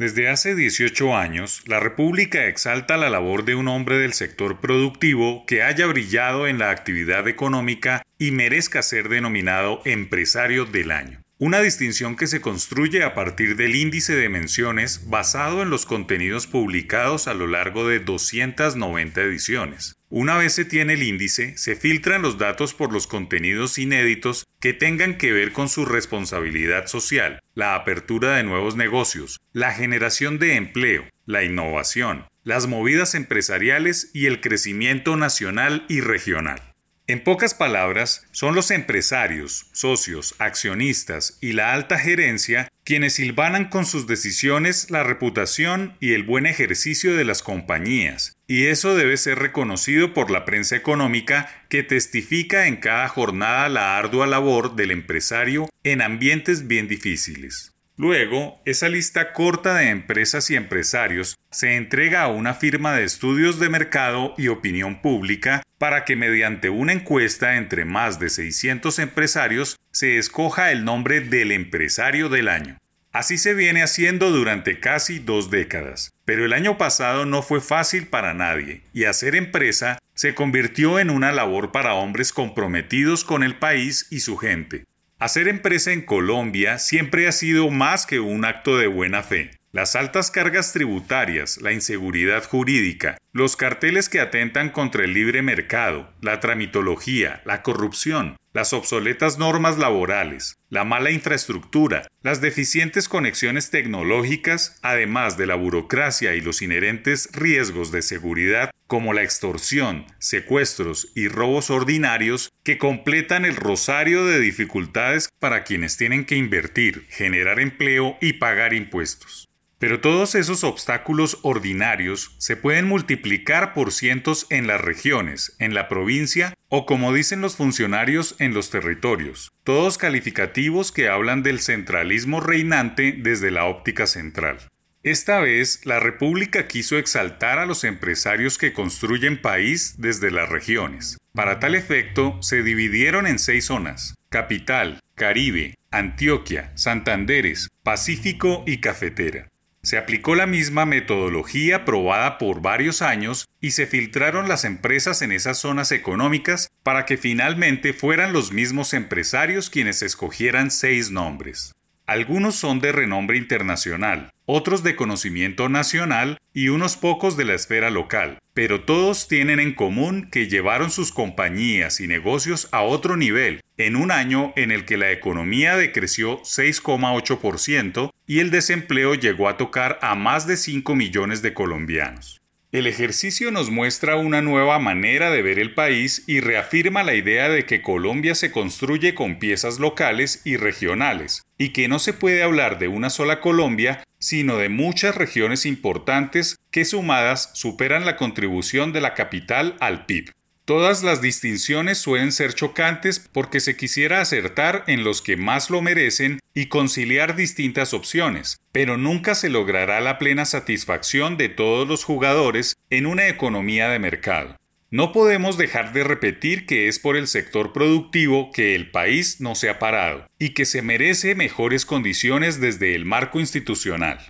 Desde hace 18 años, la República exalta la labor de un hombre del sector productivo que haya brillado en la actividad económica y merezca ser denominado empresario del año. Una distinción que se construye a partir del índice de menciones basado en los contenidos publicados a lo largo de 290 ediciones. Una vez se tiene el índice, se filtran los datos por los contenidos inéditos que tengan que ver con su responsabilidad social, la apertura de nuevos negocios, la generación de empleo, la innovación, las movidas empresariales y el crecimiento nacional y regional. En pocas palabras, son los empresarios, socios, accionistas y la alta gerencia quienes silvanan con sus decisiones la reputación y el buen ejercicio de las compañías, y eso debe ser reconocido por la prensa económica que testifica en cada jornada la ardua labor del empresario en ambientes bien difíciles. Luego, esa lista corta de empresas y empresarios se entrega a una firma de estudios de mercado y opinión pública para que mediante una encuesta entre más de 600 empresarios se escoja el nombre del empresario del año. Así se viene haciendo durante casi dos décadas, pero el año pasado no fue fácil para nadie y hacer empresa se convirtió en una labor para hombres comprometidos con el país y su gente. Hacer empresa en Colombia siempre ha sido más que un acto de buena fe. Las altas cargas tributarias, la inseguridad jurídica, los carteles que atentan contra el libre mercado, la tramitología, la corrupción, las obsoletas normas laborales, la mala infraestructura, las deficientes conexiones tecnológicas, además de la burocracia y los inherentes riesgos de seguridad como la extorsión, secuestros y robos ordinarios que completan el rosario de dificultades para quienes tienen que invertir, generar empleo y pagar impuestos. Pero todos esos obstáculos ordinarios se pueden multiplicar por cientos en las regiones, en la provincia o como dicen los funcionarios en los territorios, todos calificativos que hablan del centralismo reinante desde la óptica central. Esta vez, la República quiso exaltar a los empresarios que construyen país desde las regiones. Para tal efecto, se dividieron en seis zonas, Capital, Caribe, Antioquia, Santanderes, Pacífico y Cafetera. Se aplicó la misma metodología probada por varios años y se filtraron las empresas en esas zonas económicas para que finalmente fueran los mismos empresarios quienes escogieran seis nombres. Algunos son de renombre internacional, otros de conocimiento nacional y unos pocos de la esfera local, pero todos tienen en común que llevaron sus compañías y negocios a otro nivel en un año en el que la economía decreció 6,8% y el desempleo llegó a tocar a más de 5 millones de colombianos. El ejercicio nos muestra una nueva manera de ver el país y reafirma la idea de que Colombia se construye con piezas locales y regionales, y que no se puede hablar de una sola Colombia, sino de muchas regiones importantes que sumadas superan la contribución de la capital al PIB. Todas las distinciones suelen ser chocantes porque se quisiera acertar en los que más lo merecen y conciliar distintas opciones, pero nunca se logrará la plena satisfacción de todos los jugadores en una economía de mercado. No podemos dejar de repetir que es por el sector productivo que el país no se ha parado y que se merece mejores condiciones desde el marco institucional.